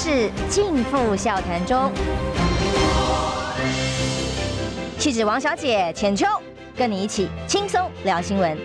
是尽付笑谈中。气质王小姐浅秋，跟你一起轻松聊新闻。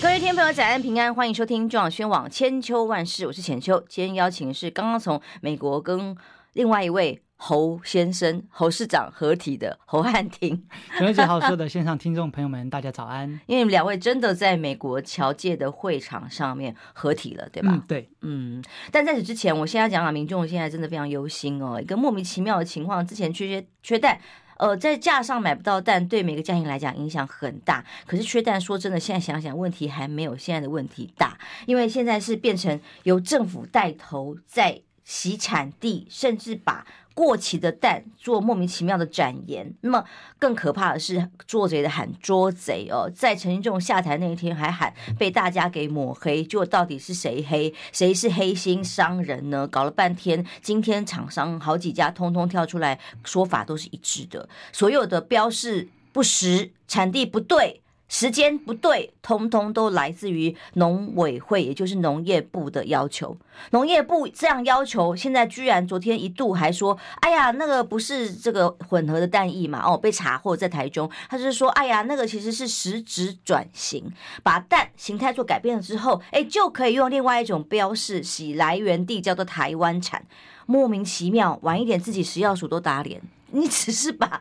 各位听朋友，早安平安，欢迎收听中广宣网千秋万事，我是浅秋。今天邀请的是刚刚从美国跟另外一位。侯先生、侯市长合体的侯汉廷，全姐好，所有的线上听众朋友们，大家早安。因为两位真的在美国侨界的会场上面合体了，对吧？嗯，对，嗯。但在此之前，我现在讲讲民众现在真的非常忧心哦，一个莫名其妙的情况，之前缺缺缺蛋，呃，在架上买不到蛋，对每个家庭来讲影响很大。可是缺蛋，说真的，现在想想问题还没有现在的问题大，因为现在是变成由政府带头在洗产地，甚至把过期的蛋做莫名其妙的展延，那么更可怕的是做贼的喊捉贼哦，在陈时中下台那一天还喊被大家给抹黑，就到底是谁黑，谁是黑心商人呢？搞了半天，今天厂商好几家通通跳出来，说法都是一致的，所有的标示不实，产地不对。时间不对，通通都来自于农委会，也就是农业部的要求。农业部这样要求，现在居然昨天一度还说：“哎呀，那个不是这个混合的蛋液嘛？”哦，被查获在台中，他就是说：“哎呀，那个其实是实质转型，把蛋形态做改变了之后，哎，就可以用另外一种标示，洗来源地叫做台湾产。莫名其妙，晚一点自己食药署都打脸，你只是把。”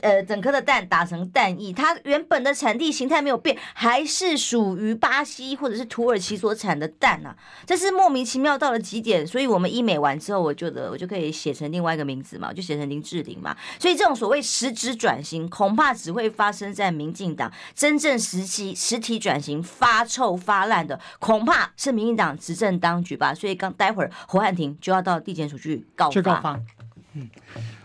呃，整颗的蛋打成蛋液，它原本的产地形态没有变，还是属于巴西或者是土耳其所产的蛋啊，这是莫名其妙到了极点。所以我们医美完之后，我觉得我就可以写成另外一个名字嘛，我就写成林志玲嘛。所以这种所谓实质转型，恐怕只会发生在民进党。真正实际实体转型发臭发烂的，恐怕是民进党执政当局吧。所以刚待会儿侯汉廷就要到地检署去告发。告发，嗯。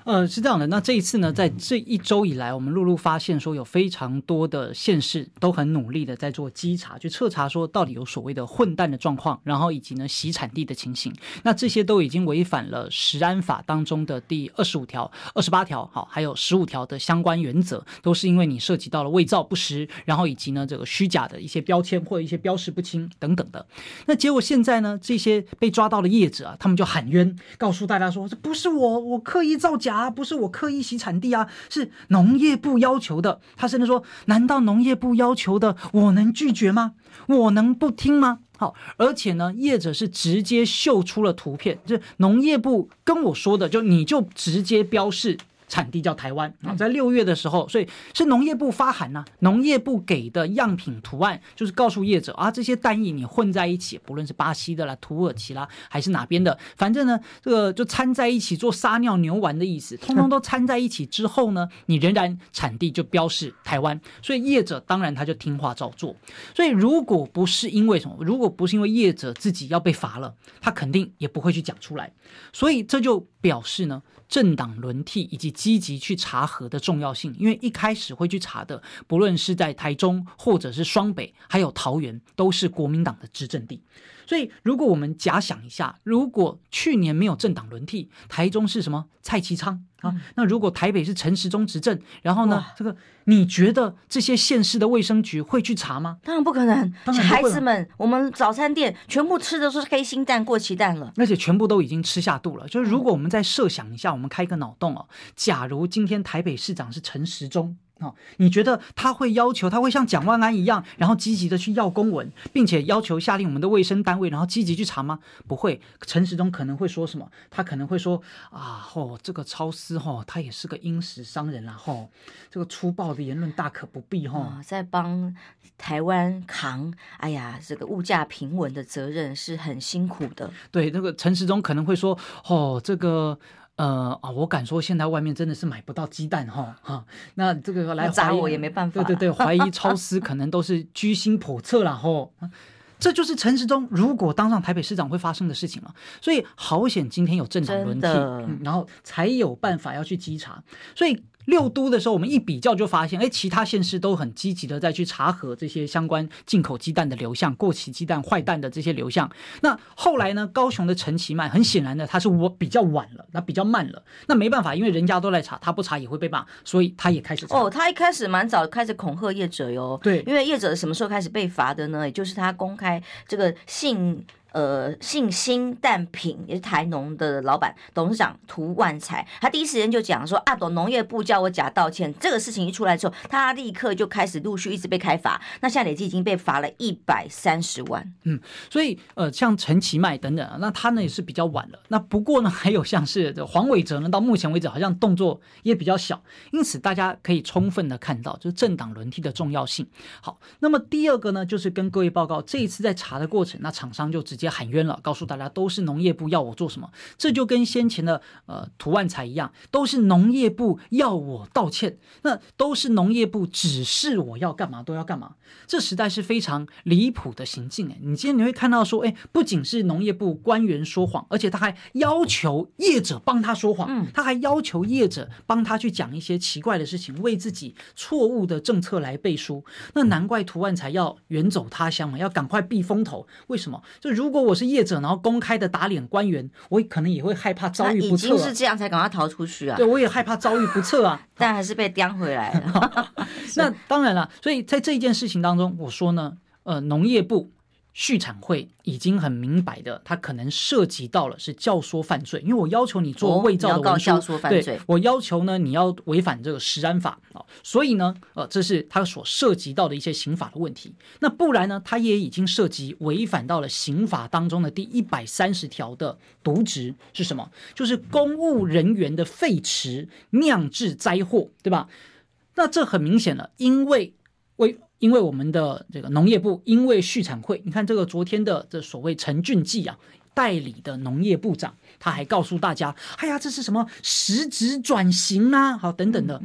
呃，是这样的。那这一次呢，在这一周以来，我们陆陆发现说有非常多的县市都很努力的在做稽查，去彻查说到底有所谓的混蛋的状况，然后以及呢洗产地的情形。那这些都已经违反了食安法当中的第二十五条、二十八条，好，还有十五条的相关原则，都是因为你涉及到了伪造不实，然后以及呢这个虚假的一些标签或者一些标识不清等等的。那结果现在呢，这些被抓到的业者啊，他们就喊冤，告诉大家说这不是我，我刻意造假。啊，不是我刻意洗产地啊，是农业部要求的。他甚至说：“难道农业部要求的，我能拒绝吗？我能不听吗？”好，而且呢，业者是直接秀出了图片，就农业部跟我说的，就你就直接标示。产地叫台湾啊，在六月的时候，所以是农业部发函呐、啊，农业部给的样品图案就是告诉业者啊，这些蛋液你混在一起，不论是巴西的啦、土耳其啦，还是哪边的，反正呢，这个就掺在一起做撒尿牛丸的意思，通通都掺在一起之后呢，你仍然产地就标示台湾，所以业者当然他就听话照做。所以如果不是因为什么，如果不是因为业者自己要被罚了，他肯定也不会去讲出来。所以这就表示呢。政党轮替以及积极去查核的重要性，因为一开始会去查的，不论是在台中或者是双北，还有桃园，都是国民党的执政地。所以，如果我们假想一下，如果去年没有政党轮替，台中是什么？蔡其昌。啊，那如果台北是陈时中执政，然后呢，这个你觉得这些县市的卫生局会去查吗？当然不可能。孩子们，我们早餐店全部吃的都是黑心蛋、过期蛋了，而且全部都已经吃下肚了。就是如果我们再设想一下，我们开个脑洞哦，假如今天台北市长是陈时中。哦，你觉得他会要求，他会像蒋万安一样，然后积极的去要公文，并且要求下令我们的卫生单位，然后积极去查吗？不会，陈时中可能会说什么？他可能会说啊，吼，这个超思吼，他也是个殷实商人啦，吼，这个粗暴的言论大可不必，吼，在帮台湾扛，哎呀，这个物价平稳的责任是很辛苦的。对，那个陈时中可能会说，哦，这个。呃啊，我敢说，现在外面真的是买不到鸡蛋哈哈。那这个来砸我也没办法。对对对，怀疑超市可能都是居心叵测了哈。这就是陈时中如果当上台北市长会发生的事情了。所以好险今天有政党轮替，嗯，然后才有办法要去稽查。所以。六都的时候，我们一比较就发现，哎，其他县市都很积极的在去查核这些相关进口鸡蛋的流向、过期鸡蛋、坏蛋的这些流向。那后来呢，高雄的陈其迈，很显然的，他是我比较晚了，那比较慢了。那没办法，因为人家都来查，他不查也会被骂，所以他也开始查。哦，他一开始蛮早开始恐吓业者哟。对，因为业者什么时候开始被罚的呢？也就是他公开这个性。呃，姓辛但品也是台农的老板董事长涂万才，他第一时间就讲说啊，董农业部叫我假道歉，这个事情一出来之后，他立刻就开始陆续一直被开罚，那现在累计已经被罚了一百三十万。嗯，所以呃，像陈其迈等等，那他呢也是比较晚了。那不过呢，还有像是黄伟哲呢，到目前为止好像动作也比较小，因此大家可以充分的看到，就是政党轮替的重要性。好，那么第二个呢，就是跟各位报告，这一次在查的过程，那厂商就直接喊冤了，告诉大家都是农业部要我做什么，这就跟先前的呃涂万才一样，都是农业部要我道歉，那都是农业部指示我要干嘛都要干嘛，这实在是非常离谱的行径哎！你今天你会看到说，哎，不仅是农业部官员说谎，而且他还要求业者帮他说谎，他还要求业者帮他去讲一些奇怪的事情，为自己错误的政策来背书。那难怪涂万才要远走他乡嘛，要赶快避风头。为什么？就如果我是业者，然后公开的打脸官员，我可能也会害怕遭遇不测。已经是这样才赶快逃出去啊！对，我也害怕遭遇不测啊，但还是被叼回来了。那当然了，所以在这一件事情当中，我说呢，呃，农业部。畜产会已经很明白的，它可能涉及到了是教唆犯罪，因为我要求你做伪造的文书，哦、对，我要求呢你要违反这个食安法啊，所以呢，呃，这是他所涉及到的一些刑法的问题。那不然呢，他也已经涉及违反到了刑法当中的第一百三十条的渎职是什么？就是公务人员的废弛酿致灾祸，对吧？那这很明显了，因为为因为我们的这个农业部，因为畜产会，你看这个昨天的这所谓陈俊记啊，代理的农业部长，他还告诉大家，哎呀，这是什么实质转型啊，好等等的，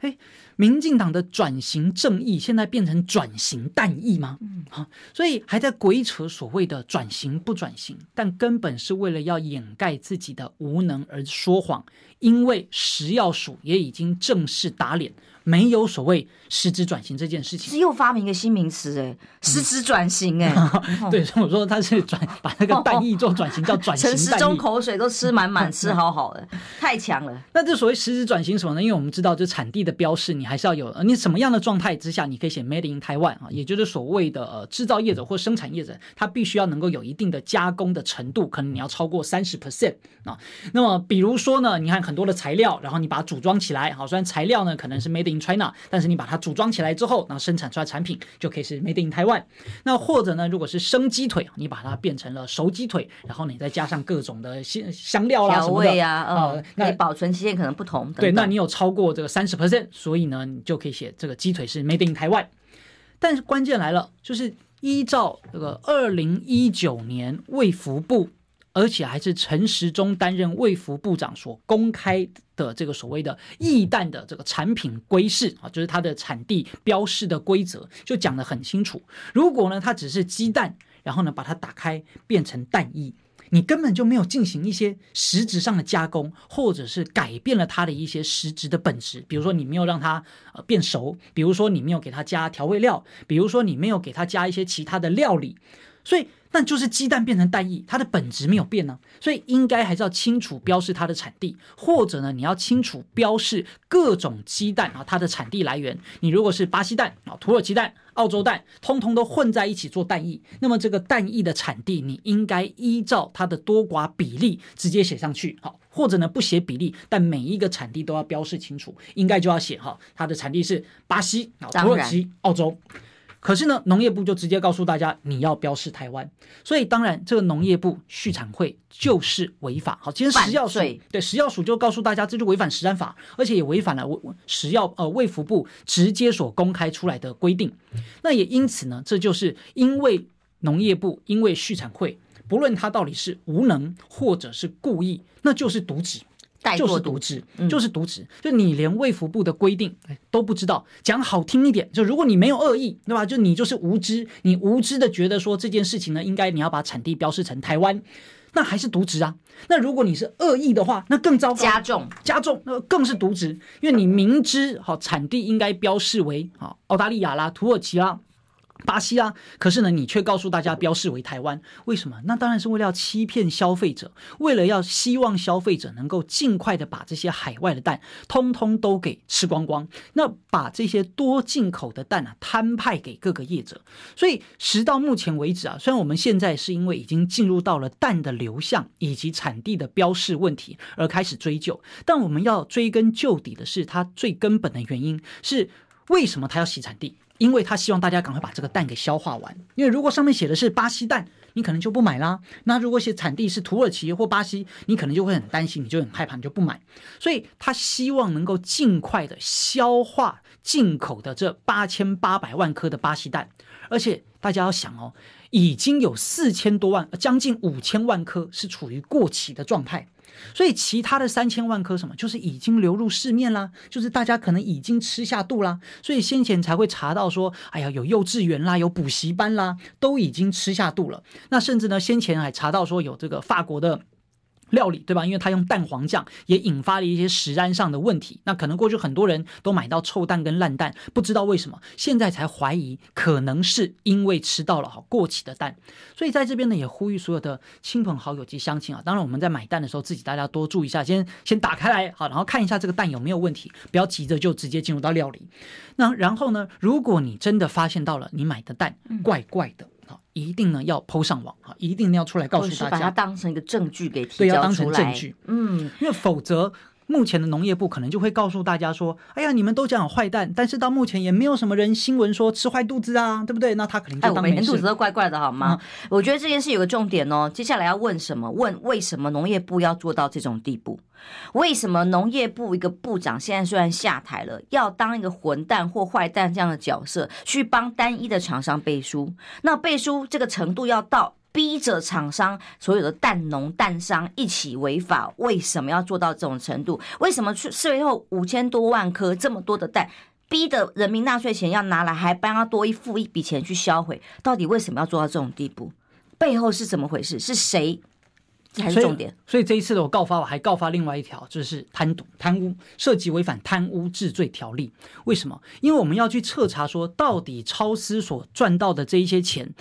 哎，民进党的转型正义现在变成转型淡义吗？好，所以还在鬼扯所谓的转型不转型，但根本是为了要掩盖自己的无能而说谎，因为食药署也已经正式打脸。没有所谓实质转型这件事情，是又发明一个新名词哎，实质转型哎，对，所以我说他是转把那个 弹义做转型，叫转型。陈时中口水都吃满满，吃好好的，太强了。那这所谓实质转型什么呢？因为我们知道，就产地的标示，你还是要有，你什么样的状态之下，你可以写 Made in Taiwan 啊，也就是所谓的呃制造业者或生产业者，他必须要能够有一定的加工的程度，可能你要超过三十 percent 啊。那么比如说呢，你看很多的材料，然后你把它组装起来，好，虽然材料呢可能是 Made in China，但是你把它组装起来之后，然后生产出来产品就可以是 Made in Taiwan。那或者呢，如果是生鸡腿，你把它变成了熟鸡腿，然后你再加上各种的香香料啦、调味啊，什么的呃，那保存期限可能不同。对，那你有超过这个三十 percent，所以呢，你就可以写这个鸡腿是 Made in Taiwan。但是关键来了，就是依照这个二零一九年卫福部。而且还是陈时中担任卫福部长所公开的这个所谓的液蛋的这个产品规示啊，就是它的产地标示的规则，就讲得很清楚。如果呢，它只是鸡蛋，然后呢把它打开变成蛋液，你根本就没有进行一些实质上的加工，或者是改变了它的一些实质的本质，比如说你没有让它呃变熟，比如说你没有给它加调味料，比如说你没有给它加一些其他的料理，所以。那就是鸡蛋变成蛋液，它的本质没有变呢，所以应该还是要清楚标示它的产地，或者呢，你要清楚标示各种鸡蛋啊它的产地来源。你如果是巴西蛋啊、土耳其蛋、澳洲蛋，通通都混在一起做蛋液，那么这个蛋液的产地你应该依照它的多寡比例直接写上去，好，或者呢不写比例，但每一个产地都要标示清楚，应该就要写哈，它的产地是巴西啊、土耳其、澳洲。可是呢，农业部就直接告诉大家，你要标示台湾，所以当然这个农业部畜产会就是违法。好，今天食药署对食药署就告诉大家，这就违反食安法，而且也违反了食药呃卫福部直接所公开出来的规定。那也因此呢，这就是因为农业部因为畜产会，不论他到底是无能或者是故意，那就是渎职。就是渎职，就是渎职，就你连卫福部的规定都不知道。讲好听一点，就如果你没有恶意，对吧？就你就是无知，你无知的觉得说这件事情呢，应该你要把产地标示成台湾，那还是渎职啊。那如果你是恶意的话，那更糟糕，加重加重，那更是渎职，因为你明知好产地应该标示为好澳大利亚啦、土耳其啦。巴西啊，可是呢，你却告诉大家标示为台湾，为什么？那当然是为了要欺骗消费者，为了要希望消费者能够尽快的把这些海外的蛋通通都给吃光光，那把这些多进口的蛋啊摊派给各个业者。所以时到目前为止啊，虽然我们现在是因为已经进入到了蛋的流向以及产地的标示问题而开始追究，但我们要追根究底的是，它最根本的原因是为什么它要洗产地？因为他希望大家赶快把这个蛋给消化完，因为如果上面写的是巴西蛋，你可能就不买啦。那如果写产地是土耳其或巴西，你可能就会很担心，你就很害怕，你就不买。所以他希望能够尽快的消化进口的这八千八百万颗的巴西蛋，而且大家要想哦，已经有四千多万，将近五千万颗是处于过期的状态。所以其他的三千万颗什么，就是已经流入市面啦，就是大家可能已经吃下肚啦，所以先前才会查到说，哎呀，有幼稚园啦，有补习班啦，都已经吃下肚了。那甚至呢，先前还查到说有这个法国的。料理对吧？因为它用蛋黄酱，也引发了一些食安上的问题。那可能过去很多人都买到臭蛋跟烂蛋，不知道为什么，现在才怀疑，可能是因为吃到了哈过期的蛋。所以在这边呢，也呼吁所有的亲朋好友及乡亲啊，当然我们在买蛋的时候，自己大家多注意一下，先先打开来好，然后看一下这个蛋有没有问题，不要急着就直接进入到料理。那然后呢，如果你真的发现到了你买的蛋怪怪的。一定呢要 PO 上网啊，一定要出来告诉大家，把它当成一个证据给提交出来。对，要当成证据。嗯，因为否则目前的农业部可能就会告诉大家说：“哎呀，你们都讲坏蛋，但是到目前也没有什么人新闻说吃坏肚子啊，对不对？”那他可能就当没事。哎，肚子都怪怪的，好吗？嗯，我觉得这件事有个重点哦。接下来要问什么？问为什么农业部要做到这种地步？为什么农业部一个部长现在虽然下台了，要当一个混蛋或坏蛋这样的角色，去帮单一的厂商背书？那背书这个程度要到逼着厂商所有的蛋农蛋商一起违法？为什么要做到这种程度？为什么去最后五千多万颗这么多的蛋，逼得人民纳税钱要拿来，还帮他多一付一笔钱去销毁？到底为什么要做到这种地步？背后是怎么回事？是谁？这还是重点所，以这一次的我告发，我还告发另外一条，就是贪渎、贪污，涉及违反贪污治罪条例。为什么？因为我们要去彻查，说到底超丝所赚到的这一些钱，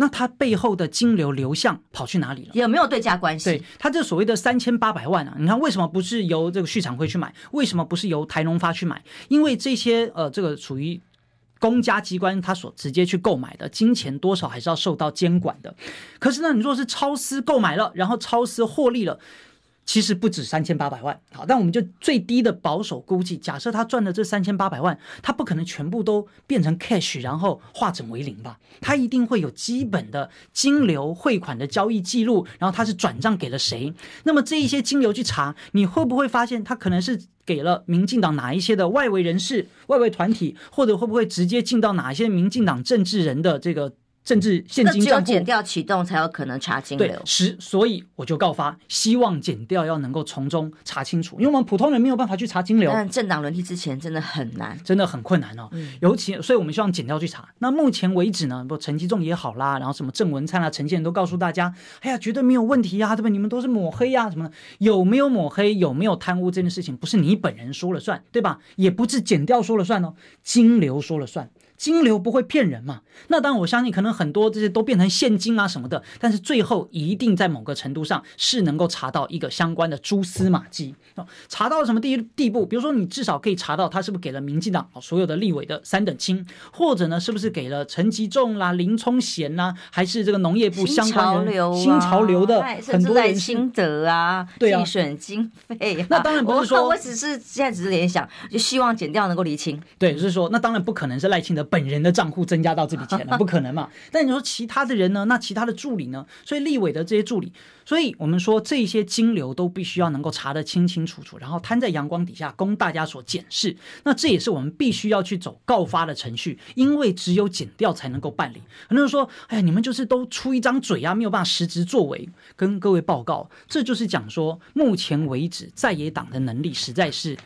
那它背后的金流流向跑去哪里了？有没有对价关系？对，它这所谓的三千八百万啊，你看为什么不是由这个畜产会去买？为什么不是由台农发去买？因为这些呃，这个属于。公家机关他所直接去购买的金钱多少还是要受到监管的，可是呢，你若是超私购买了，然后超私获利了。其实不止三千八百万，好，但我们就最低的保守估计，假设他赚的这三千八百万，他不可能全部都变成 cash，然后化整为零吧？他一定会有基本的金流汇款的交易记录，然后他是转账给了谁？那么这一些金流去查，你会不会发现他可能是给了民进党哪一些的外围人士、外围团体，或者会不会直接进到哪一些民进党政治人的这个？甚至现金账户，只有检调启动才有可能查金流。对，是，所以我就告发，希望减掉要能够从中查清楚，因为我们普通人没有办法去查金流。但政党轮替之前真的很难，真的很困难哦。嗯、尤其，所以我们希望减掉去查。那目前为止呢，不陈吉仲也好啦，然后什么郑文灿啊、陈建都告诉大家，哎呀，绝对没有问题呀、啊，对吧？你们都是抹黑呀、啊，什么的？有没有抹黑？有没有贪污？这件事情不是你本人说了算，对吧？也不是减掉说了算哦，金流说了算。金流不会骗人嘛？那当然，我相信可能很多这些都变成现金啊什么的，但是最后一定在某个程度上是能够查到一个相关的蛛丝马迹。哦查到什么地地步？比如说，你至少可以查到他是不是给了民进党所有的立委的三等亲，或者呢，是不是给了陈吉仲啦、林冲贤呐，还是这个农业部相关人、新潮流的很多人心得啊，对啊，竞选经费。那当然不是说，我只是现在只是联想，就希望减掉能够厘清。对，就是说，那当然不可能是赖清德。本人的账户增加到这笔钱了，不可能嘛？但你说其他的人呢？那其他的助理呢？所以立委的这些助理，所以我们说这些金流都必须要能够查得清清楚楚，然后摊在阳光底下供大家所检视。那这也是我们必须要去走告发的程序，因为只有检调才能够办理。很多人说：“哎呀，你们就是都出一张嘴啊，没有办法实质作为。”跟各位报告，这就是讲说，目前为止在野党的能力实在是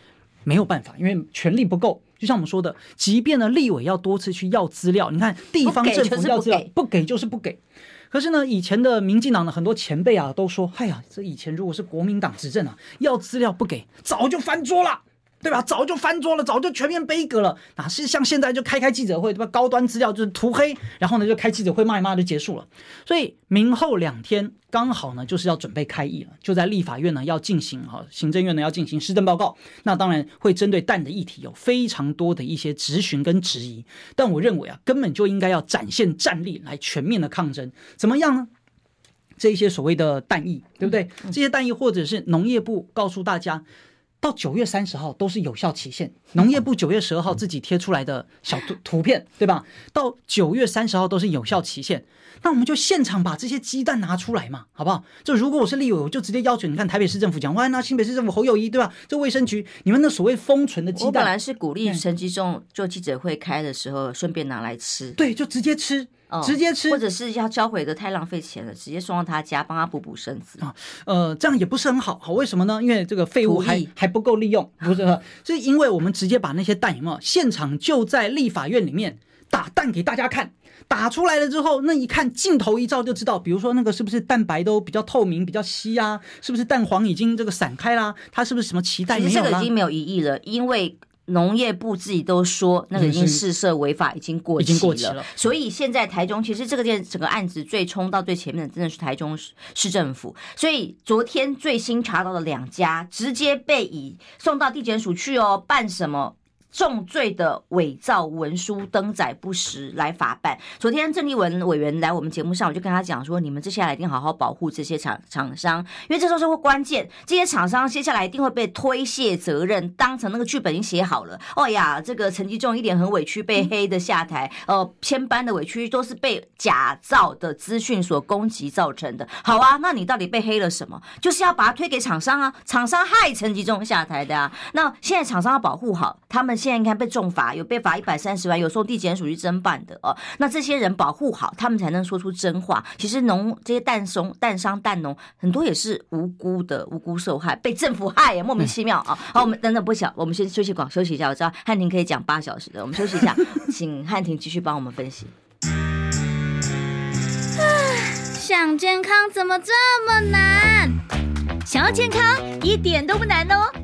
没有办法，因为权力不够。就像我们说的，即便呢，立委要多次去要资料，你看地方政府要资料，不给就是不给。可是呢，以前的民进党的很多前辈啊，都说：“哎呀，这以前如果是国民党执政啊，要资料不给，早就翻桌了。”对吧？早就翻桌了，早就全面杯葛了。哪是像现在就开开记者会，对吧？高端资料就是涂黑，然后呢就开记者会骂一骂就结束了。所以明后两天刚好呢就是要准备开议了，就在立法院呢要进行哈，行政院呢要进行施政报告。那当然会针对蛋的议题有非常多的一些质询跟质疑，但我认为啊，根本就应该要展现战力来全面的抗争，怎么样呢？这一些所谓的蛋液，对不对？这些蛋液或者是农业部告诉大家，到九月三十号都是有效期限。农业部九月十二号自己贴出来的小图图片，对吧？到九月三十号都是有效期限。那我们就现场把这些鸡蛋拿出来嘛，好不好？就如果我是立委，我就直接要求你看台北市政府讲，哇，那新北市政府侯友谊，对吧？这卫生局，你们那所谓封存的鸡蛋，我本来是鼓励陈吉仲做记者会开的时候顺便拿来吃，对，就直接吃。直接吃，或者是要交回的太浪费钱了，直接送到他家帮他补补身子啊。呃，这样也不是很好，好，为什么呢？因为这个废物还还不够利用，不是？是因为我们直接把那些蛋有没有现场就在立法院里面打蛋给大家看，打出来了之后，那一看镜头一照就知道，比如说那个是不是蛋白都比较透明、比较稀啊？是不是蛋黄已经这个散开啦？它是不是什么脐带没有？其实这个已经没有疑义了，因为。农业部自己都说，那个已经试射违法，已经过期了。已经过期了。所以现在台中其实这个件整个案子最冲到最前面的，真的是台中市政府。所以昨天最新查到的两家，直接被以送到地检署去哦，办什么？重罪的伪造文书登载不实来法办。昨天郑丽文委员来我们节目上，我就跟他讲说，你们接下来一定好好保护这些厂厂商，因为这时候是会关键，这些厂商接下来一定会被推卸责任，当成那个剧本已经写好了。哦呀，这个陈吉仲一点很委屈，被黑的下台，呃，千般的委屈都是被假造的资讯所攻击造成的。好啊，那你到底被黑了什么？就是要把它推给厂商啊，厂商害陈吉仲下台的啊。那现在厂商要保护好他们。现在你看被重罚，有被罚一百三十万，有送地检署去侦办的哦。那这些人保护好，他们才能说出真话。其实农这些蛋松、蛋商、蛋农很多也是无辜的，无辜受害，被政府害，莫名其妙啊。好，我们等等不讲，我们先休息广休息一下。我知道汉庭可以讲八小时的，我们休息一下，请汉庭继续帮我们分析。想健康怎么这么难？想要健康一点都不难哦。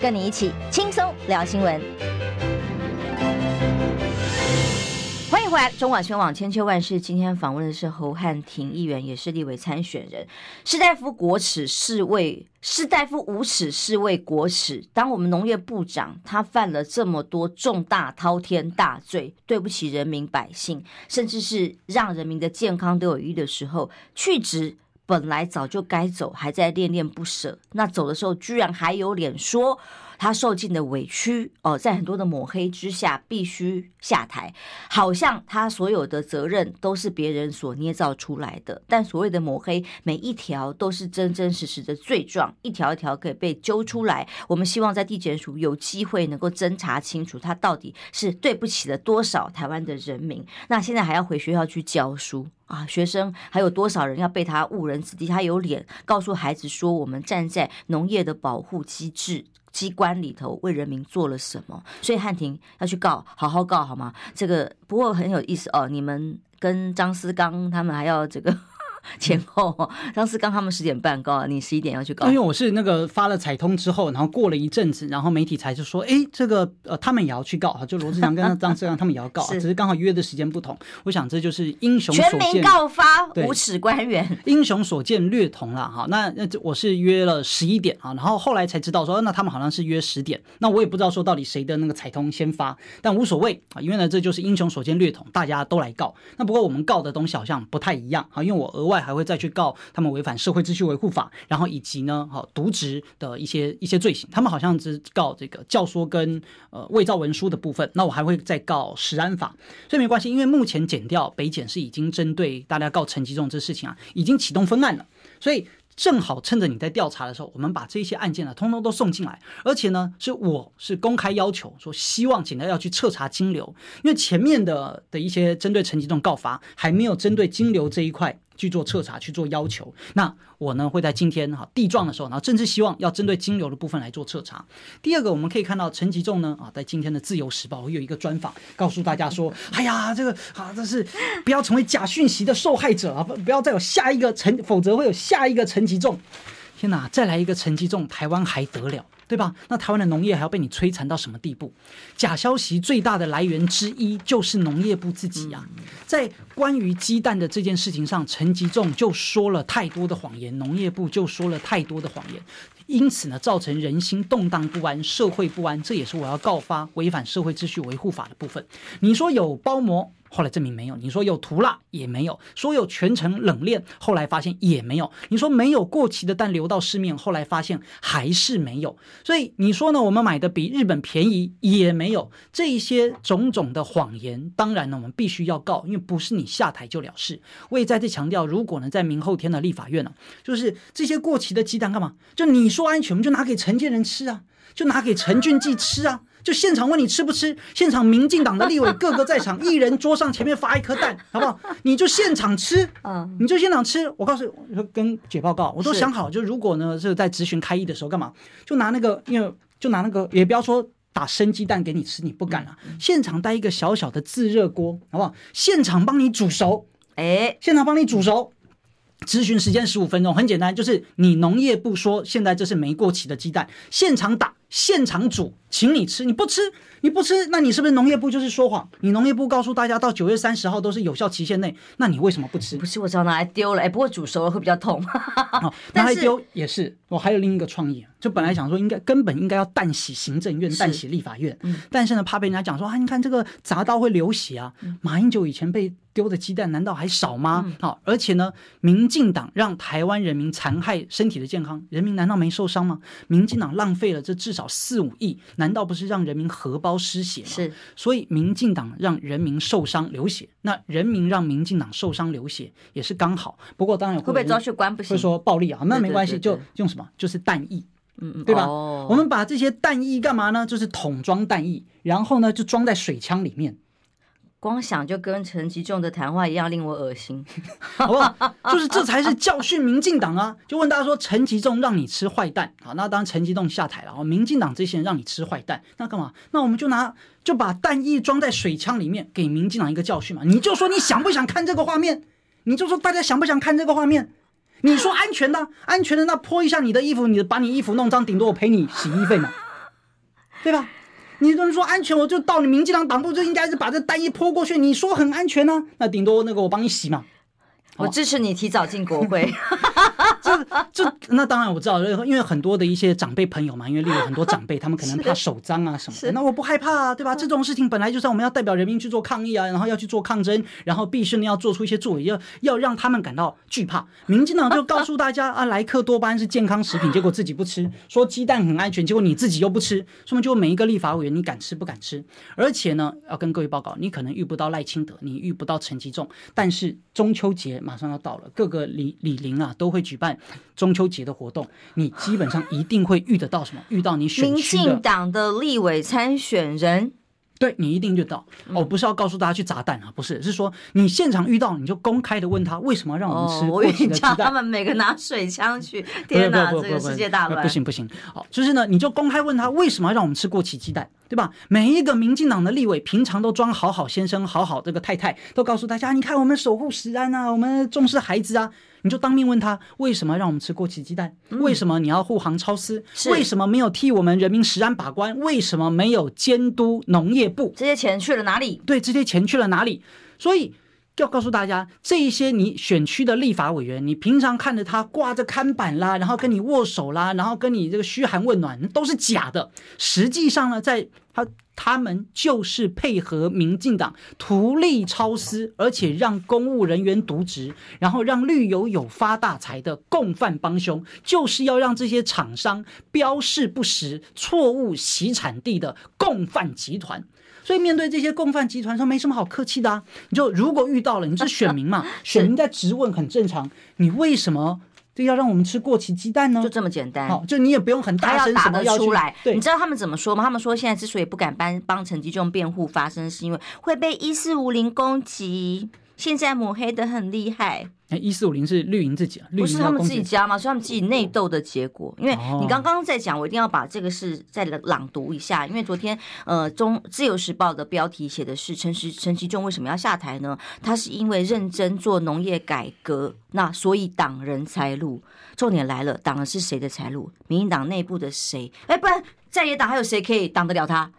跟你一起轻松聊新闻，欢迎回来，中广新闻网千秋万世。今天访问的是侯汉廷议员，也是立委参选人。士大夫国耻，是为士大夫无耻，是为国耻。当我们农业部长他犯了这么多重大滔天大罪，对不起人民百姓，甚至是让人民的健康都有疑的时候，去职。本来早就该走，还在恋恋不舍。那走的时候，居然还有脸说。他受尽的委屈哦，在很多的抹黑之下，必须下台，好像他所有的责任都是别人所捏造出来的。但所谓的抹黑，每一条都是真真实实的罪状，一条一条可以被揪出来。我们希望在地检署有机会能够侦查清楚，他到底是对不起了多少台湾的人民。那现在还要回学校去教书啊，学生还有多少人要被他误人子弟？他有脸告诉孩子说，我们站在农业的保护机制。机关里头为人民做了什么？所以汉庭要去告，好好告好吗？这个不过很有意思哦，你们跟张思刚他们还要这个。前后，张思刚他们十点半告，你十一点要去告。因为我是那个发了彩通之后，然后过了一阵子，然后媒体才就说，哎，这个呃，他们也要去告哈，就罗志祥跟张志刚他们也要告，只是刚好约的时间不同。我想这就是英雄所见，全民告发无耻官员，英雄所见略同了哈。那那我是约了十一点啊，然后后来才知道说，那他们好像是约十点，那我也不知道说到底谁的那个彩通先发，但无所谓啊，因为呢这就是英雄所见略同，大家都来告。那不过我们告的东西好像不太一样啊，因为我额外还会再去告他们违反社会秩序维护法，然后以及呢，好渎职的一些一些罪行。他们好像只告这个教唆跟呃伪造文书的部分。那我还会再告食安法，所以没关系，因为目前检调北检是已经针对大家告陈吉仲这事情啊，已经启动分案了。所以正好趁着你在调查的时候，我们把这些案件呢，通通都送进来，而且呢，是我是公开要求说，希望警察要去彻查金流，因为前面的的一些针对陈吉仲告发，还没有针对金流这一块。去做彻查，去做要求。那我呢会在今天哈地状的时候，然后正式希望要针对金流的部分来做彻查。第二个，我们可以看到陈吉仲呢啊，在今天的《自由时报》会有一个专访，告诉大家说：“哎呀，这个啊，这是不要成为假讯息的受害者啊，不不要再有下一个陈，否则会有下一个陈吉仲。天哪，再来一个陈吉仲，台湾还得了？”对吧？那台湾的农业还要被你摧残到什么地步？假消息最大的来源之一就是农业部自己呀、啊。在关于鸡蛋的这件事情上，陈吉仲就说了太多的谎言，农业部就说了太多的谎言，因此呢，造成人心动荡不安，社会不安。这也是我要告发违反社会秩序维护法的部分。你说有包膜？后来证明没有，你说有涂蜡也没有，说有全程冷链，后来发现也没有。你说没有过期的蛋流到市面，后来发现还是没有。所以你说呢？我们买的比日本便宜也没有。这一些种种的谎言，当然呢，我们必须要告，因为不是你下台就了事。我也再次强调，如果呢，在明后天的立法院呢、就是这些过期的鸡蛋干嘛？就你说安全，我们就拿给陈建仁吃啊，就拿给陈俊记吃啊。就现场问你吃不吃？现场民进党的立委个个在场，一人桌上前面发一颗蛋，好不好？你就现场吃，嗯，你就现场吃。我告诉你，说跟姐报告，我都想好，就如果呢是在质询开议的时候干嘛？就拿那个，因为就拿那个，也不要说打生鸡蛋给你吃，你不敢啊。现场带一个小小的自热锅，好不好？现场帮你煮熟，哎，现场帮你煮熟。质询时间十五分钟，很简单，就是你农业部说现在这是没过期的鸡蛋，现场打，现场煮。请你吃，你不吃，你不吃，那你是不是农业部就是说谎？你农业部告诉大家到九月三十号都是有效期限内，那你为什么不吃？不是，我知道拿来丢了，哎，不过煮熟了会比较痛。哦、拿来丢也是，我还有另一个创意，就本来想说应该根本应该要淡洗行政院，淡洗立法院，嗯、但是呢怕被人家讲说啊，你看这个铡刀会流血啊。嗯、马英九以前被丢的鸡蛋难道还少吗？好、而且呢，民进党让台湾人民残害身体的健康，人民难道没受伤吗？民进党浪费了这至少四五亿。难道不是让人民荷包失血吗？是，所以民进党让人民受伤流血，那人民让民进党受伤流血也是刚好。不过当然会不会抓去关不行，会说暴力啊，那没关系，就用什么？就是弹翼，嗯嗯，对吧？哦、我们把这些弹液干嘛呢？就是桶装弹液，然后呢就装在水枪里面。光想就跟陈吉仲的谈话一样令我恶心，好不好？就是这才是教训民进党啊！就问大家说，陈吉仲让你吃坏蛋，好，那当然陈吉仲下台了，哦，民进党这些人让你吃坏蛋，那干嘛？那我们就拿就把弹衣装在水枪里面，给民进党一个教训嘛！你就说你想不想看这个画面？你就说大家想不想看这个画面？你说安全的，安全的，那泼一下你的衣服，你把你衣服弄脏，顶多我赔你洗衣费嘛，对吧？你这么说安全，我就到你民进党党部就应该是把这单一泼过去。你说很安全呢、那顶多那个我帮你洗嘛。我支持你提早进国会。这这那当然我知道，因为很多的一些长辈朋友嘛，因为例如很多长辈，他们可能怕手脏啊什么的。那我不害怕啊，对吧？这种事情本来就是我们要代表人民去做抗议啊，然后要去做抗争，然后必须呢要做出一些作为，要要让他们感到惧怕。民进党就告诉大家啊，莱克多巴胺是健康食品，结果自己不吃；说鸡蛋很安全，结果你自己又不吃。说明就每一个立法委员，你敢吃不敢吃？而且呢，要跟各位报告，你可能遇不到赖清德，你遇不到陈吉仲，但是中秋节马上要到了，各个里里邻啊都会举办。中秋节的活动，你基本上一定会遇得到什么？遇到你选民进党的立委参选人，对，你一定就到。哦，不是要告诉大家去砸蛋啊，不是，是说你现场遇到，你就公开的问他为什么让我们吃过期的鸡蛋？哦、他们每个拿水枪去，天哪，这个世界大乱！不行不行，好，就是呢，你就公开问他为什么要让我们吃过期鸡蛋，对吧？每一个民进党的立委平常都装好好先生、好好这个太太，都告诉大家，你看我们守护食安啊，我们重视孩子啊。你就当面问他，为什么让我们吃过期鸡蛋？嗯、为什么你要护航超丝？为什么没有替我们人民食安把关？为什么没有监督农业部？这些钱去了哪里？对，这些钱去了哪里？所以要告诉大家，这一些你选区的立法委员，你平常看着他挂着看板啦，然后跟你握手啦，然后跟你这个嘘寒问暖，都是假的。实际上呢，在他。他们就是配合民进党图利超私，而且让公务人员渎职，然后让绿油油发大财的共犯帮凶，就是要让这些厂商标示不实、错误洗产地的共犯集团。所以面对这些共犯集团，说没什么好客气的啊！你就如果遇到了，你是选民嘛，选民在质问很正常，你为什么？这要让我们吃过期鸡蛋呢？就这么简单。好，就你也不用很大声什么要打得出来。对，你知道他们怎么说吗？他们说现在之所以不敢帮帮陈吉仲辩护发声，是因为会被一四五零攻击。现在抹黑的很厉害。哎，一四五零是绿营自己啊，不是他们自己家吗？是他们自己内斗的结果。因为你刚刚在讲，我一定要把这个事再朗读一下。因为昨天呃，中自由时报的标题写的是陈时陈其中为什么要下台呢？他是因为认真做农业改革，那所以挡人财路。重点来了，挡的是谁的财路？民进党内部的谁？哎，不然在野党还有谁可以挡得了他？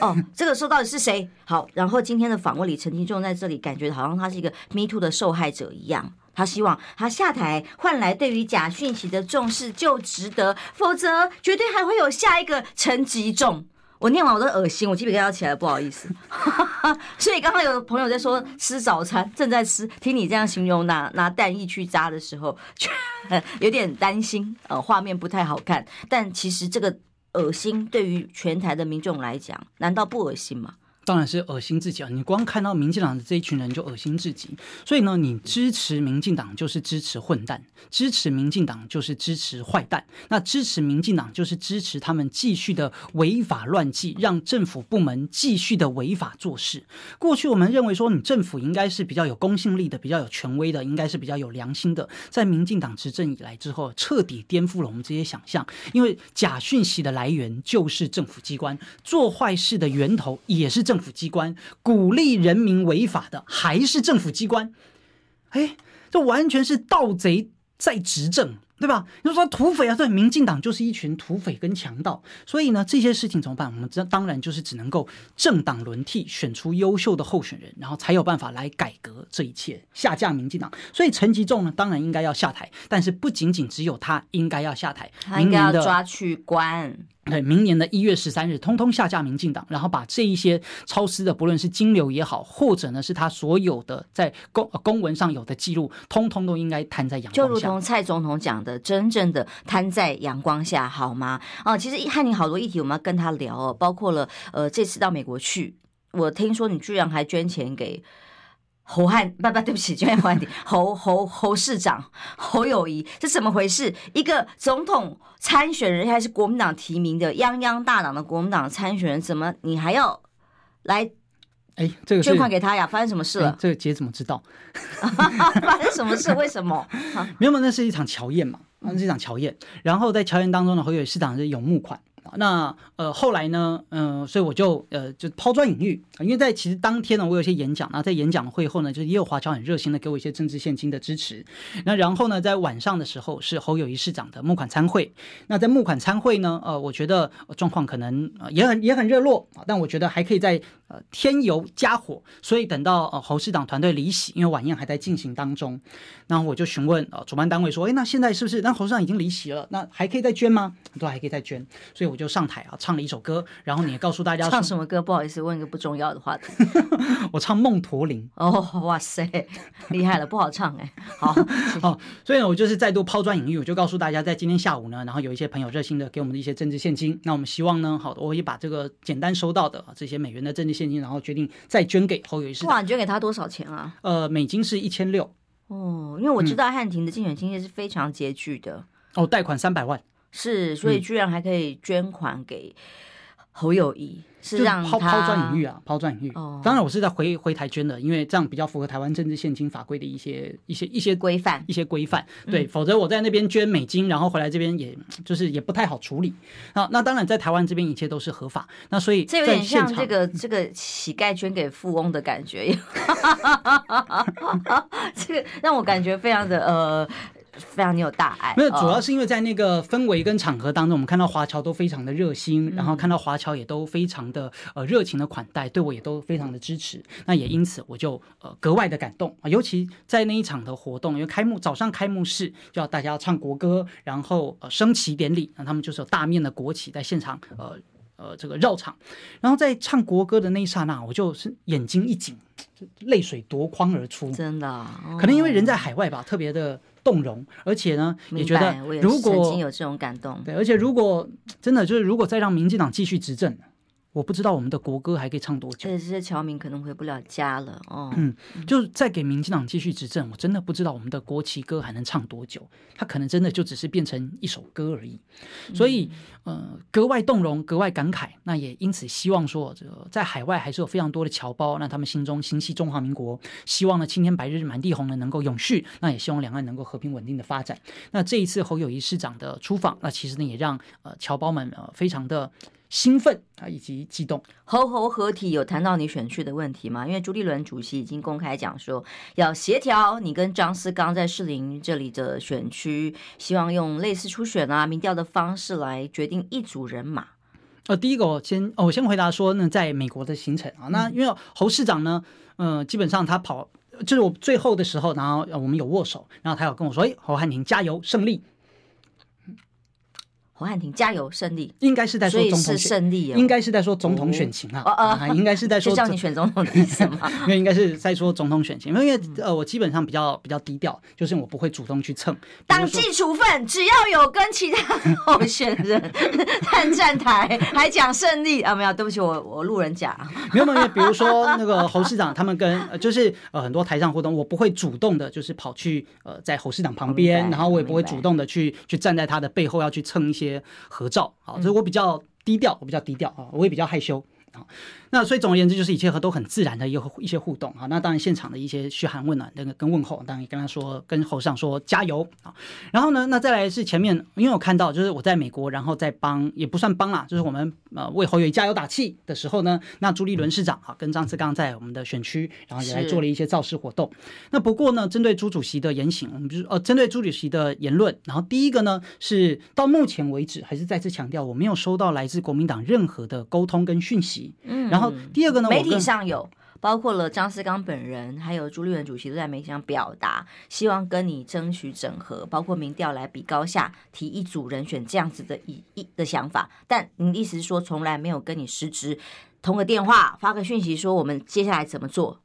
哦，这个时候到底是谁？好，然后今天的访问里，陈吉仲在这里感觉好像他是一个 Me Too 的受害者一样。他希望他下台换来对于假讯息的重视就值得，否则绝对还会有下一个陈吉仲。我念完我都恶心，我基本上要起来，不好意思。所以刚刚有朋友在说吃早餐，正在吃，听你这样形容拿拿蛋液去扎的时候，有点担心，呃，画面不太好看。但其实这个恶心对于全台的民众来讲，难道不恶心吗？当然是恶心自己啊！你光看到民进党的这一群人就恶心至极，所以呢，你支持民进党就是支持混蛋，支持民进党就是支持坏蛋。那支持民进党就是支持他们继续的违法乱纪，让政府部门继续的违法做事。过去我们认为说，你政府应该是比较有公信力的，比较有权威的，应该是比较有良心的。在民进党执政以来之后，彻底颠覆了我们这些想象，因为假讯息的来源就是政府机关，做坏事的源头也是政。政府机关鼓励人民违法的还是政府机关？哎，这完全是盗贼在执政。对吧？你说土匪啊，对，民进党就是一群土匪跟强盗，所以呢，这些事情怎么办？我们这当然就是只能够政党轮替，选出优秀的候选人，然后才有办法来改革这一切，下架民进党。所以陈吉仲呢，当然应该要下台，但是不仅仅只有他应该要下台，他应该要抓去关。对，明年的一月十三日，通通下架民进党，然后把这一些超私的，不论是金流也好，或者呢是他所有的在公公文上有的记录，通通都应该摊在阳光下。就如同蔡总统讲的，真正的摊在阳光下，好吗？啊，其实汉宁好多议题我们要跟他聊哦，包括了呃这次到美国去，我听说你居然还捐钱给。侯汉不不，对不起，专业问题。侯侯侯市长侯友谊，这怎么回事？一个总统参选人还是国民党提名的泱泱大党的国民党参选人，怎么你还要来？哎，这个捐款给他呀？发生什么事了？这个姐怎么知道？发生什么事？为什么？没有嘛，那是一场乔宴嘛，那是一场乔宴。然后在乔宴当中呢，侯友宜市长是有募款。那呃后来呢，嗯、所以我就呃就抛砖引玉，因为在其实当天呢，我有一些演讲，那在演讲会后呢，就是也有华侨很热心的给我一些政治献金的支持。那然后呢，在晚上的时候是侯友谊市长的募款餐会。那在募款餐会呢，呃，我觉得状况可能也很也很热络啊，但我觉得还可以再呃添油加火。所以等到呃侯市长团队离席，因为晚宴还在进行当中，那我就询问呃主办单位说，哎，那现在是不是那侯市长已经离席了？那还可以再捐吗？都还可以再捐，所以我。就上台啊，唱了一首歌，然后你也告诉大家唱什么歌？不好意思，问一个不重要的话题。我唱《梦驼铃》哦，哇塞，厉害了，不好唱哎。好，好，所以呢，我就是再度抛砖引玉，我就告诉大家，在今天下午呢，然后有一些朋友热心的给我们的一些政治现金，那我们希望呢，好，我也把这个简单收到的这些美元的政治现金，然后决定再捐给侯友宜。哇，你捐给他多少钱啊？呃，美金是一千六。哦，因为我知道汉庭的竞选经费是非常拮据的。哦，贷款三百万。是，所以居然还可以捐款给侯友谊，嗯、是让抛抛砖引玉啊，抛砖引玉。哦，当然我是在回回台捐的，因为这样比较符合台湾政治现金法规的一些一些一些规范，一些规范。对，嗯、否则我在那边捐美金，然后回来这边也就是也不太好处理。那那当然在台湾这边一切都是合法。那所以这有点像这个 这个乞丐捐给富翁的感觉，这个让我感觉非常的呃。非常你有大爱，没有，主要是因为在那个氛围跟场合当中，我们看到华侨都非常的热心，然后看到华侨也都非常的呃热情的款待，对我也都非常的支持。那也因此我就呃格外的感动。啊，尤其在那一场的活动，因为开幕早上开幕式就要大家唱国歌，然后呃升旗典礼，那他们就是有大面的国旗在现场呃呃这个绕场，然后在唱国歌的那一刹那，我就是眼睛一紧，泪水夺眶而出，真的，哦，可能因为人在海外吧，特别的。动容，而且呢，也觉得如果曾经有这种感动，对，而且如果真的就是如果再让民进党继续执政，我不知道我们的国歌还可以唱多久。这些侨民可能回不了家了哦。嗯，就是再给民进党继续执政，我真的不知道我们的国旗歌还能唱多久。它可能真的就只是变成一首歌而已。所以，呃，格外动容，格外感慨。那也因此希望说，这个在海外还是有非常多的侨胞，那他们心中心系中华民国，希望呢青天白日满地红呢能够永续。那也希望两岸能够和平稳定的发展。那这一次侯友谊市长的出访，那其实呢也让呃侨胞们呃非常的。兴奋啊，以及激动。侯侯合体有谈到你选区的问题吗？因为朱立伦主席已经公开讲说，要协调你跟张思刚在士林这里的选区，希望用类似初选啊、民调的方式来决定一组人马。呃，第一个我先，我先回答说，呢在美国的行程啊，那因为侯市长呢，嗯、呃，基本上他跑，就是我最后的时候，然后我们有握手，然后他有跟我说，哎，侯汉廷加油，胜利。侯汉廷加油，胜利！应该是在说总统胜利，应该是在说总统选情啊，哦哦、啊，应该是在 说叫你选总统的意思吗？因为应该是在说总统选情，因为呃，我基本上比较比较低调，就是我不会主动去蹭党纪处分，只要有跟其他候选人 探站台，还讲胜利啊？没有，对不起，我我路人甲，没有没有，比如说那个侯市长他们跟呃，就是呃很多台上互动，我不会主动的，就是跑去呃在侯市长旁边，然后我也不会主动的去去站在他的背后要去蹭一些。合照，啊，所以我比较低调，我比较低调啊，我也比较害羞啊。那所以总而言之，就是一切和都很自然的一个一些互动啊。那当然现场的一些嘘寒问暖，那个跟问候，当然也跟他说，跟侯尚说加油啊。然后呢，那再来是前面，因为我看到就是我在美国，然后在帮也不算帮啦，就是我们呃为侯友宜加油打气的时候呢，那朱立伦市长啊跟张志刚在我们的选区，然后也来做了一些造势活动。那不过呢，针对朱主席的言行，我们就是呃针对朱主席的言论，然后第一个呢是到目前为止还是再次强调，我没有收到来自国民党任何的沟通跟讯息，嗯，然后。然后第二个呢，媒体上有包括了张思刚本人，还有朱立伦主席都在媒体上表达，希望跟你争取整合，包括民调来比高下，提一组人选这样子的一一的想法。但你的意思是说，从来没有跟你实质通个电话，发个讯息说我们接下来怎么做？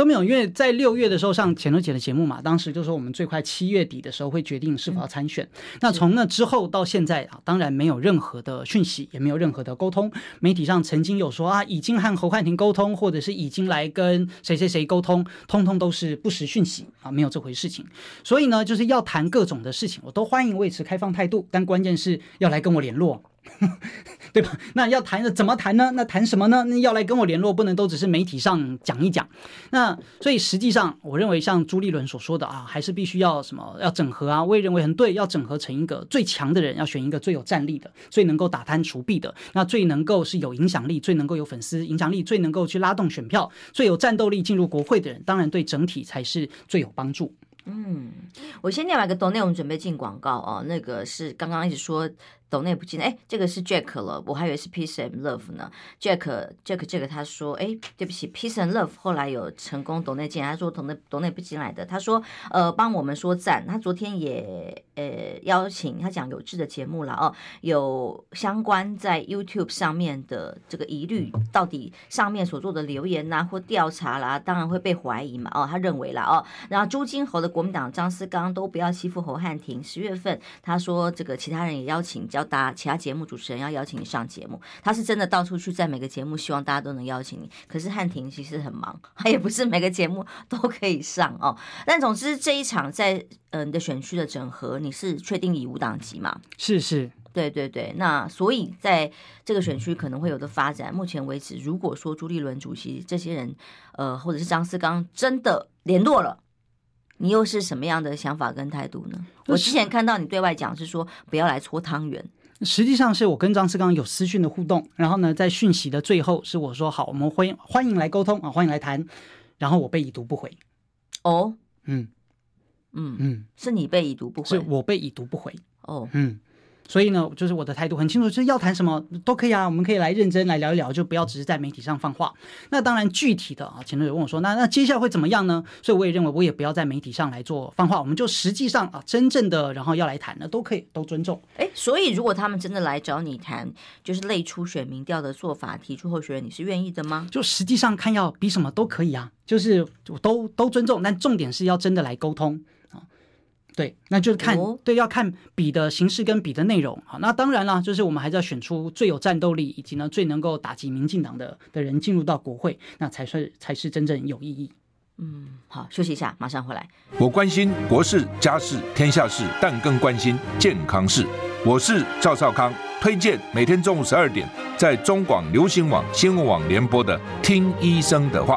都没有，因为在六月的时候上钱德姐的节目嘛，当时就说我们最快七月底的时候会决定是否要参选。嗯、那从那之后到现在啊，当然没有任何的讯息，也没有任何的沟通。媒体上曾经有说啊，已经和侯汉廷沟通，或者是已经来跟谁谁谁沟通，通通都是不实讯息啊，没有这回事情。所以呢，就是要谈各种的事情，我都欢迎维持开放态度，但关键是要来跟我联络。对吧？那要谈的怎么谈呢？那谈什么呢？那要来跟我联络，不能都只是媒体上讲一讲。那所以实际上，我认为像朱立伦所说的啊，还是必须要什么要整合啊。我也认为很对，要整合成一个最强的人，要选一个最有战力的、最能够打贪除弊的，那最能够是有影响力、最能够有粉丝影响力、最能够去拉动选票、最有战斗力进入国会的人，当然对整体才是最有帮助。嗯，我先念完个抖内，容准备进广告哦。那个是刚刚一直说。抖内不进。来，哎，这个是 Jack 了，我还以为是 Peace and Love 呢。Jack Jack 这个他说，哎，对不起，Peace and Love 后来有成功抖内进来，他说抖内抖内不进来的，他说呃帮我们说赞，他昨天也呃邀请他讲有志的节目了哦，有相关在 YouTube 上面的这个疑虑，到底上面所做的留言呐、或调查啦，当然会被怀疑嘛哦，他认为了哦，然后朱金侯的国民党张思刚都不要欺负侯汉廷，十月份他说这个其他人也邀请叫。大其他节目主持人要邀请你上节目，他是真的到处去，在每个节目希望大家都能邀请你。可是汉庭其实很忙，他也不是每个节目都可以上哦。但总之这一场在呃你的选区的整合，你是确定以五档级吗？是是，对对对。那所以在这个选区可能会有的发展，目前为止，如果说朱立伦主席这些人，呃，或者是张思刚真的联络了。你又是什么样的想法跟态度呢？我之前看到你对外讲是说不要来搓汤圆，实际上是我跟张思刚有私讯的互动，然后呢，在讯息的最后是我说好，我们欢迎欢迎来沟通啊，欢迎来谈，然后我被已读不回。哦，嗯嗯嗯，是你被已读不回，是我被已读不回。哦，嗯。所以呢，就是我的态度很清楚，就是要谈什么都可以啊，我们可以来认真来聊一聊，就不要只是在媒体上放话。那当然具体的啊，前头有问我说，那那接下来会怎么样呢？所以我也认为，我也不要在媒体上来做放话，我们就实际上啊，真正的然后要来谈的都可以，都尊重。哎，所以如果他们真的来找你谈，就是类初选民调的做法，提出候选人，你是愿意的吗？就实际上看要比什么都可以啊，就是都都尊重，但重点是要真的来沟通。对，那就是看、哦、对，要看比的形式跟比的内容。好，那当然了，就是我们还是要选出最有战斗力以及呢最能够打击民进党的的人进入到国会，那才是才是真正有意义。嗯，好，休息一下，马上回来。我关心国事、家事、天下事，但更关心健康事。我是赵少康，推荐每天中午十二点在中广流行网、新闻网联播的《听医生的话》。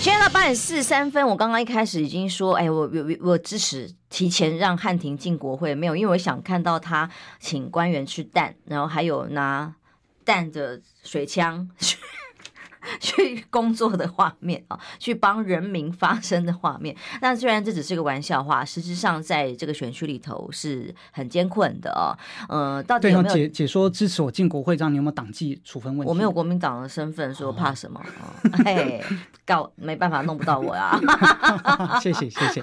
现在到八点四十三分，我刚刚一开始已经说，哎，我我我支持提前让汉庭进国会，没有，因为我想看到他请官员吃蛋，然后还有拿蛋的水枪。去工作的画面啊，去帮人民发声的画面。那虽然这只是个玩笑话，实质上在这个选区里头是很艰困的哦。呃，到底有没有解解说支持我进国会，这样你有没有党纪处分问题？我没有国民党的身份，说怕什么？哎、哦，告没办法弄不到我呀。谢谢谢谢。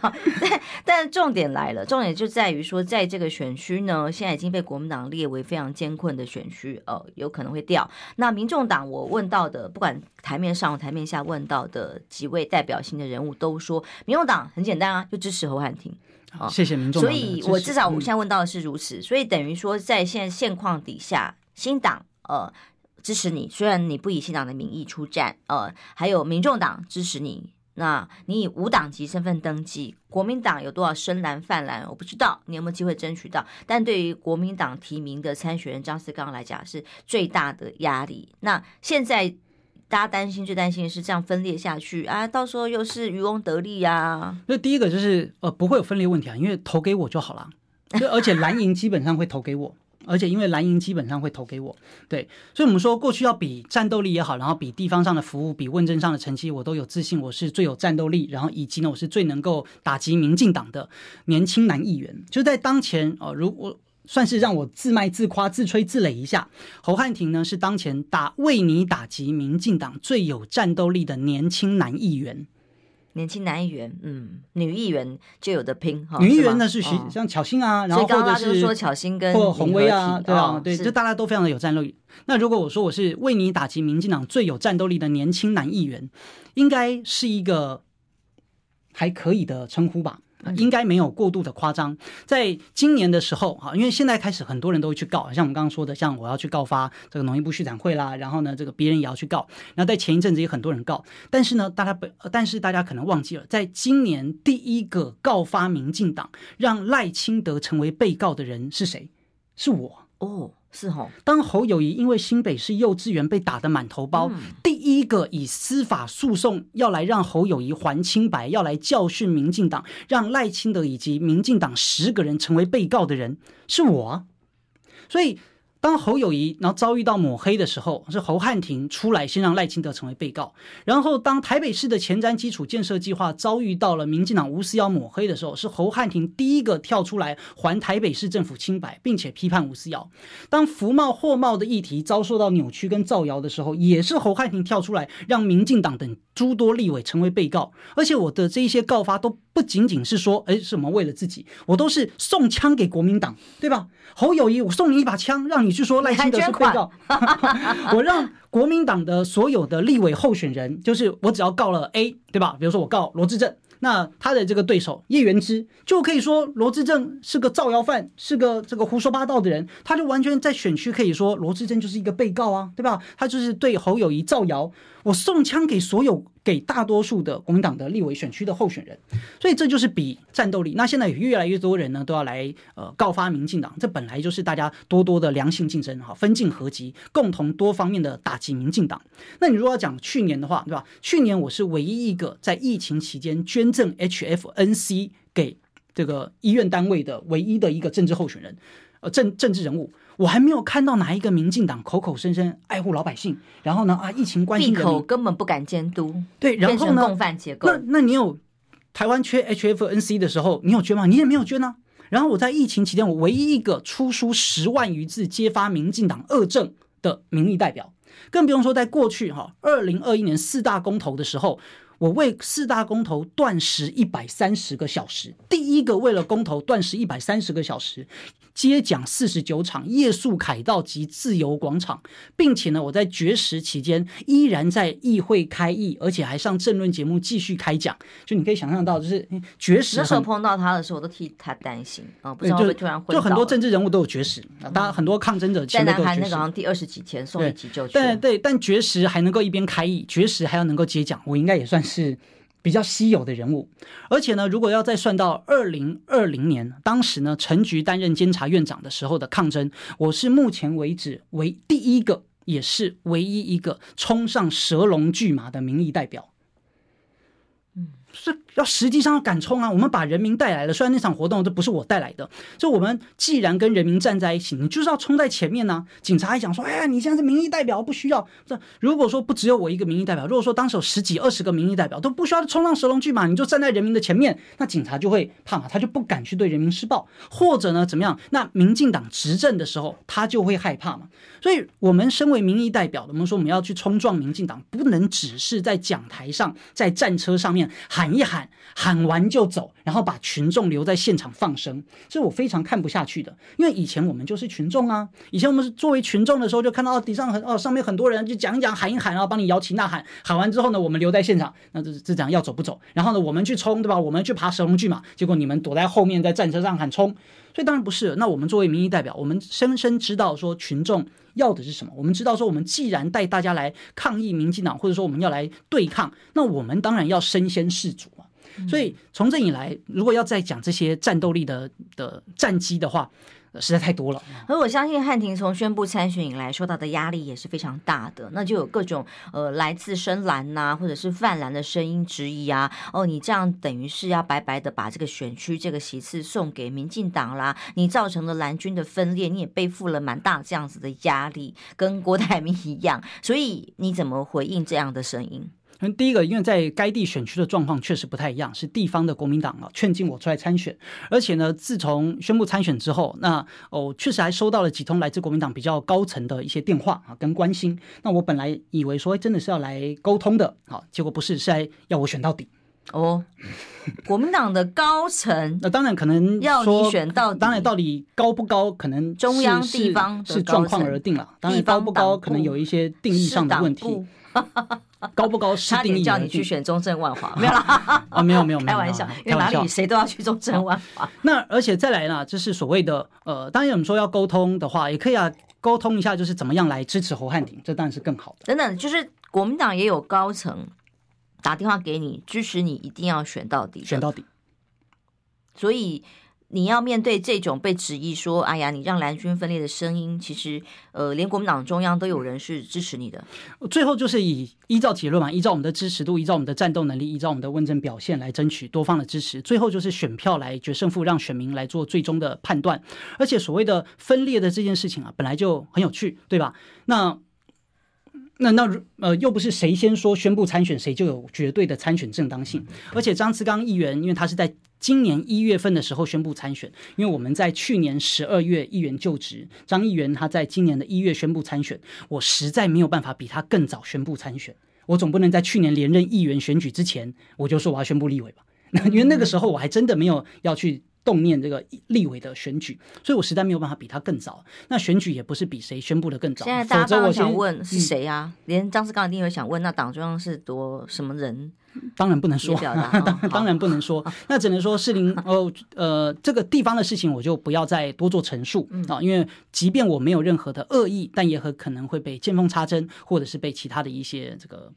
但但重点来了，重点就在于说，在这个选区呢，现在已经被国民党列为非常艰困的选区，呃，有可能会掉。那民众党，我问到的不管。台面上、台面下问到的几位代表性的人物都说，民众党很简单啊，就支持侯汉廷。好，谢谢民众党。所以我至少我现在问到的是如此，所以等于说，在现在现况底下，新党呃支持你，虽然你不以新党的名义出战，呃，还有民众党支持你。那你以无党籍身份登记，国民党有多少深蓝泛蓝？我不知道你有没有机会争取到。但对于国民党提名的参选人张思刚来讲，是最大的压力。那现在。大家担心，最担心的是这样分裂下去啊，到时候又是渔翁得利呀、啊。那第一个就是呃，不会有分裂问题啊，因为投给我就好了。而且蓝营基本上会投给我，而且因为蓝营基本上会投给我，对，所以我们说过去要比战斗力也好，然后比地方上的服务，比问政上的成绩，我都有自信，我是最有战斗力，然后以及呢，我是最能够打击民进党的年轻男议员。就在当前哦、如果。算是让我自卖自夸、自吹自擂一下。侯汉廷呢，是当前打为你打击民进党最有战斗力的年轻男议员。年轻男议员，嗯，女议员就有的拼哈。女议员呢是像巧芯啊，然后或者是说巧芯跟或洪威啊，对啊，对，就大家都非常的有战斗力。那如果我说我是为你打击民进党最有战斗力的年轻男议员，应该是一个还可以的称呼吧。应该没有过度的夸张。在今年的时候，哈，因为现在开始很多人都会去告，像我们刚刚说的，像我要去告发这个农业部畜产会啦，然后呢，这个别人也要去告。然后在前一阵子也很多人告，但是呢，大家不，但是大家可能忘记了，在今年第一个告发民进党让赖清德成为被告的人是谁？是我哦。是吼，当侯友谊因为新北市幼稚园被打得满头包，嗯、第一个以司法诉讼要来让侯友谊还清白，要来教训民进党，让赖清德以及民进党十个人成为被告的人，是我，所以。当侯友谊然后遭遇到抹黑的时候，是侯汉廷出来先让赖清德成为被告。然后当台北市的前瞻基础建设计划遭遇到了民进党吴思瑶抹黑的时候，是侯汉廷第一个跳出来还台北市政府清白，并且批判吴思瑶。当福茂货贸的议题遭受到扭曲跟造谣的时候，也是侯汉廷跳出来让民进党等诸多立委成为被告。而且我的这一些告发都不仅仅是说，哎，什么为了自己，我都是送枪给国民党，对吧？侯友谊，我送你一把枪，让你去说赖清德是被告。我让国民党的所有的立委候选人，就是我只要告了 A，对吧？比如说我告罗志正，那他的这个对手叶元之就可以说罗志正是个造谣犯，是个这个胡说八道的人，他就完全在选区可以说罗志正就是一个被告啊，对吧？他就是对侯友谊造谣。我送枪给所有给大多数的国民党的立委选区的候选人，所以这就是比战斗力。那现在有越来越多人呢都要来呃告发民进党，这本来就是大家多多的良性竞争哈，分进合击，共同多方面的打击民进党。那你如果要讲去年的话，对吧？去年我是唯一一个在疫情期间捐赠 HFNC 给这个医院单位的唯一的一个政治候选人，呃政政治人物。我还没有看到哪一个民进党口口声声爱护老百姓，然后呢啊，疫情关系，闭口根本不敢监督，对，然后呢，共犯结构。那那你有台湾缺 HFNC 的时候，你有捐吗？你也没有捐啊。然后我在疫情期间，我唯一一个出书十万余字揭发民进党恶政的民意代表，更不用说在过去哈，二零二一年四大公投的时候。我为四大公投断食一百三十个小时，第一个为了公投断食一百三十个小时，接讲四十九场，夜宿凯道及自由广场，并且呢，我在绝食期间依然在议会开议，而且还上政论节目继续开讲。就你可以想象到，就是绝食。那时候碰到他的时候，我都替他担心啊，不知道会突然。就很多政治人物都有绝食，当然很多抗争者前面都有绝食。在南韩那个好像第二十几天送一急救去。对对，但绝食还能够一边开议，绝食还要能够接讲，我应该也算是。比较稀有的人物，而且呢，如果要再算到二零二零年，当时呢，陈菊担任监察院长的时候的抗争，我是目前为止为第一个，也是唯一一个冲上蛇龙巨马的民意代表。嗯。是要实际上要敢冲啊！我们把人民带来了，虽然那场活动这不是我带来的，就我们既然跟人民站在一起，你就是要冲在前面呢、警察还讲说：“哎呀，你现在是民意代表，不需要。”这如果说不只有我一个民意代表，如果说当时有十几二十个民意代表都不需要冲上蛇龙拒马，你就站在人民的前面，那警察就会怕嘛，他就不敢去对人民施暴，或者呢怎么样？那民进党执政的时候，他就会害怕嘛。所以，我们身为民意代表的，我们说我们要去冲撞民进党，不能只是在讲台上，在战车上面喊一喊。喊完就走，然后把群众留在现场放生，这是我非常看不下去的。因为以前我们就是群众啊，以前我们是作为群众的时候，就看到底上很哦上面很多人就讲一讲喊一喊，然后帮你摇旗呐喊，喊完之后呢，我们留在现场，那这这讲要走不走？然后呢，我们去冲，对吧？我们去爬蛇龙拒马，结果你们躲在后面在战车上喊冲，所以当然不是。那我们作为民意代表，我们深深知道说群众要的是什么。我们知道说，我们既然带大家来抗议民进党，或者说我们要来对抗，那我们当然要身先士卒。所以从这以来，如果要再讲这些战斗力的的战绩的话，实在太多了。而我相信汉庭从宣布参选以来，受到的压力也是非常大的。那就有各种呃来自深蓝呐、或者是泛蓝的声音质疑啊。哦，你这样等于是要白白的把这个选区这个席次送给民进党啦，你造成了蓝军的分裂，你也背负了蛮大这样子的压力，跟郭台铭一样。所以你怎么回应这样的声音？第一个，因为在该地选区的状况确实不太一样，是地方的国民党啊劝进我出来参选，而且呢，自从宣布参选之后，那哦确实还收到了几通来自国民党比较高层的一些电话啊跟关心。那我本来以为说真的是要来沟通的，好，结果不是，是来要我选到底哦。国民党的高层，那当然可能要你选到底，当然到底高不高，可能中央地方是状况而定了。当然高不高，可能有一些定义上的问题。高不高是定义，叫你去选中正万华，没有啦啊，没有没有，开玩笑，因为哪里谁都要去中正万华。那而且再来呢，就是所谓的呃，当然我们说要沟通的话，也可以啊，沟通一下，就是怎么样来支持侯汉廷，这当然是更好的。等等，就是国民党也有高层打电话给你，支持你一定要选到底，选到底。所以。你要面对这种被质疑说，哎呀，你让蓝军分裂的声音，其实，呃，连国民党中央都有人是支持你的。最后就是以依照结论嘛，依照我们的支持度，依照我们的战斗能力，依照我们的问政表现来争取多方的支持。最后就是选票来决胜负，让选民来做最终的判断。而且所谓的分裂的这件事情啊，本来就很有趣，对吧？那。那那呃，又不是谁先说宣布参选，谁就有绝对的参选正当性。而且张志刚议员，因为他是在今年一月份的时候宣布参选，因为我们在去年十二月议员就职，张议员他在今年的一月宣布参选，我实在没有办法比他更早宣布参选。我总不能在去年连任议员选举之前，我就说我要宣布立委吧？那 因为那个时候我还真的没有要去。动念这个立委的选举，所以我实在没有办法比他更早。那选举也不是比谁宣布的更早。现在大家都想问是谁啊？嗯、连张志刚一定会想问，那党中央是多什么人？当然不能说，当当然不能说。那只能说士林哦，呃，这个地方的事情我就不要再多做陈述啊，因为即便我没有任何的恶意，但也很可能会被见缝插针，或者是被其他的一些这个。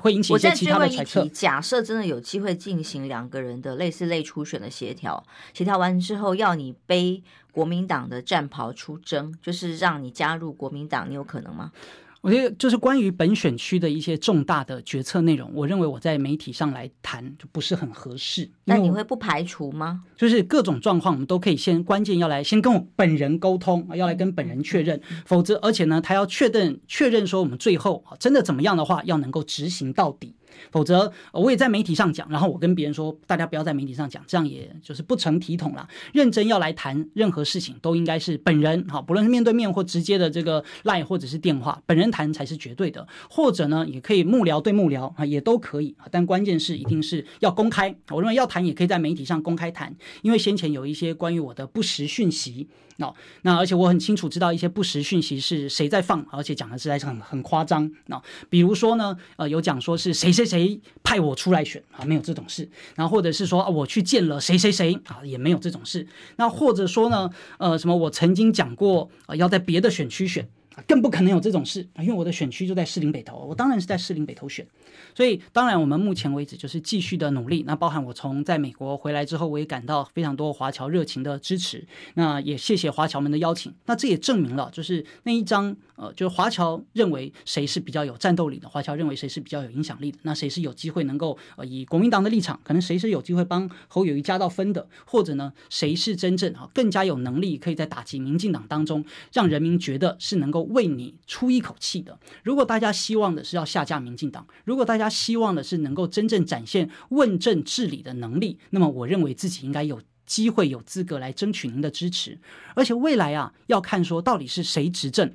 会引起一些其他的揣测。假设真的有机会进行两个人的类似类初选的协调，协调完之后要你背国民党的战袍出征，就是让你加入国民党，你有可能吗？我觉得就是关于本选区的一些重大的决策内容，我认为我在媒体上来谈就不是很合适。那你会不排除吗？就是各种状况，我们都可以先关键要来先跟我本人沟通，要来跟本人确认，否则而且呢，他要确认确认说我们最后真的怎么样的话，要能够执行到底。否则我也在媒体上讲，然后我跟别人说，大家不要在媒体上讲，这样也就是不成体统了。认真要来谈任何事情，都应该是本人，好，不论是面对面或直接的这个 line 或者是电话，本人谈才是绝对的。或者呢，也可以幕僚对幕僚啊，也都可以。但关键是一定是要公开。我认为要谈也可以在媒体上公开谈，因为先前有一些关于我的不实讯息。那那而且我很清楚知道一些不实讯息是谁在放，而且讲的实在是很很夸张。那比如说呢，呃，有讲说是谁谁谁派我出来选啊，没有这种事。然后或者是说啊，我去见了谁谁谁啊，也没有这种事。那或者说呢，呃，什么我曾经讲过啊，要在别的选区选。更不可能有这种事，因为我的选区就在士林北投，我当然是在士林北投选，所以当然我们目前为止就是继续的努力。那包含我从在美国回来之后，我也感到非常多华侨热情的支持。那也谢谢华侨们的邀请。那这也证明了，就是那一张呃，就是华侨认为谁是比较有战斗力的，华侨认为谁是比较有影响力的，那谁是有机会能够呃以国民党的立场，可能谁是有机会帮侯友谊加到分的，或者呢谁是真正啊更加有能力可以在打击民进党当中让人民觉得是能够。为你出一口气的。如果大家希望的是要下架民进党，如果大家希望的是能够真正展现问政治理的能力，那么我认为自己应该有机会、有资格来争取您的支持。而且未来啊，要看说到底是谁执政。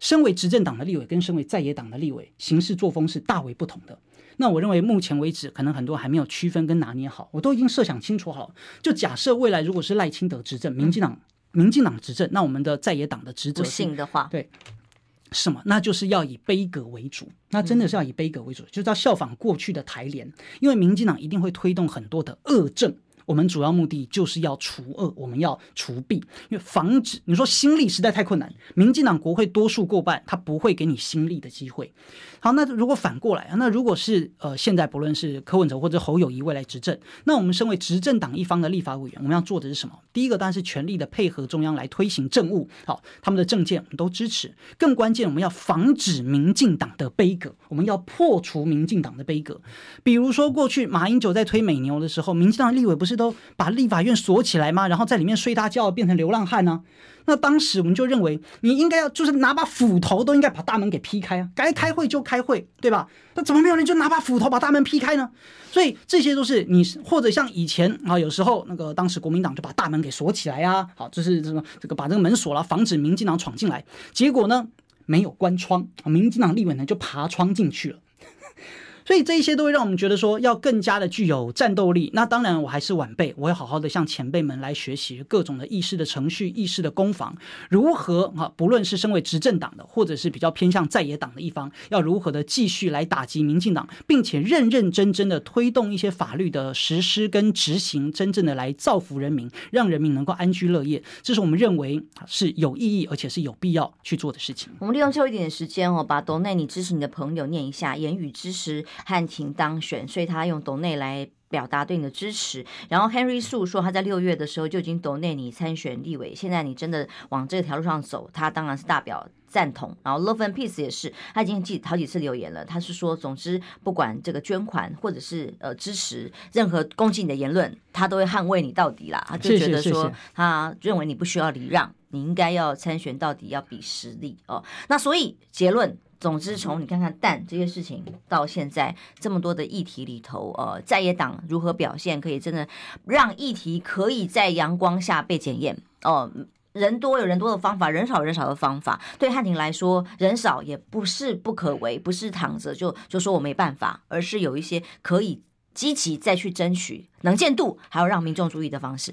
身为执政党的立委跟身为在野党的立委，行事作风是大为不同的。那我认为目前为止，可能很多还没有区分跟拿捏好。我都已经设想清楚好，就假设未来如果是赖清德执政，民进党。民进党执政，那我们的在野党的职责，不信的话，对，什么？那就是要以杯葛为主，那真的是要以杯葛为主，嗯、就是要效仿过去的台联，因为民进党一定会推动很多的恶政。我们主要目的就是要除恶，我们要除弊，因为防止你说新力实在太困难，民进党国会多数过半，他不会给你新力的机会。好，那如果反过来啊，那如果是呃现在不论是柯文哲或者侯友宜未来执政，那我们身为执政党一方的立法委员，我们要做的是什么？第一个当然是全力的配合中央来推行政务，好，他们的政见我们都支持。更关键，我们要防止民进党的杯葛，我们要破除民进党的杯葛。比如说过去马英九在推美牛的时候，民进党立委不是。都把立法院锁起来吗？然后在里面睡大觉，变成流浪汉呢？那当时我们就认为，你应该要就是拿把斧头都应该把大门给劈开啊！该开会就开会，对吧？那怎么没有人就拿把斧头把大门劈开呢？所以这些都是你或者像以前啊，有时候那个当时国民党就把大门给锁起来呀，好，就是什么这个把这个门锁了，防止民进党闯进来。结果呢，没有关窗，民进党立委呢就爬窗进去了。所以这一些都会让我们觉得说要更加的具有战斗力。那当然，我还是晚辈，我会好好的向前辈们来学习各种的议事的程序、议事的攻防，如何啊？不论是身为执政党的，或者是比较偏向在野党的一方，要如何的继续来打击民进党，并且认认真真的推动一些法律的实施跟执行，真正的来造福人民，让人民能够安居乐业。这是我们认为是有意义而且是有必要去做的事情。我们利用最后一点点时间哦，把斗内你支持你的朋友念一下，言语支持。汉庭当选，所以他用斗内来表达对你的支持。然后 Henry 素说他在六月的时候就已经斗内你参选立委，现在你真的往这条路上走，他当然是大表赞同。然后 Love and Peace 也是，他已经记好几次留言了，他是说，总之不管这个捐款或者是呃支持任何攻击你的言论，他都会捍卫你到底啦。他就觉得说，他认为你不需要礼让，你应该要参选到底，要比实力哦。那所以结论。总之，从你看看蛋这些事情到现在这么多的议题里头，呃，在野党如何表现，可以真的让议题可以在阳光下被检验哦。人多有人多的方法，人少人少的方法。对汉庭来说，人少也不是不可为，不是躺着就就说我没办法，而是有一些可以积极再去争取能见度，还有让民众注意的方式。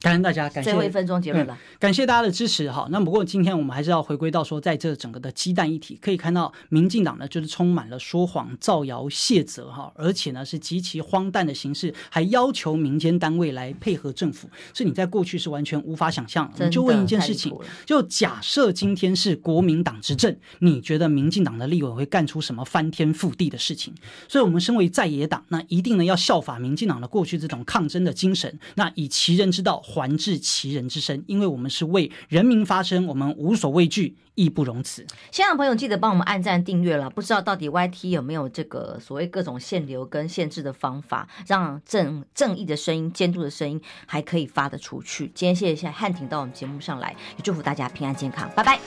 感恩大家，感谢。最后一分钟结论了，嗯，感谢大家的支持哈。那不过今天我们还是要回归到说，在这整个的鸡蛋议题，可以看到民进党呢就是充满了说谎、造谣、卸责哈，而且呢是极其荒诞的形式，还要求民间单位来配合政府，这你在过去是完全无法想象。我们就问一件事情，就假设今天是国民党执政，你觉得民进党的立委会干出什么翻天覆地的事情？所以，我们身为在野党，那一定呢要效法民进党的过去这种抗争的精神，那以其人之道。还治其人之身，因为我们是为人民发声，我们无所畏惧，义不容辞。现场朋友记得帮我们按赞订阅了。不知道到底 YT 有没有这个所谓各种限流跟限制的方法，让正正义的声音、监督的声音还可以发得出去。今天谢谢汉庭到我们节目上来，也祝福大家平安健康，拜拜。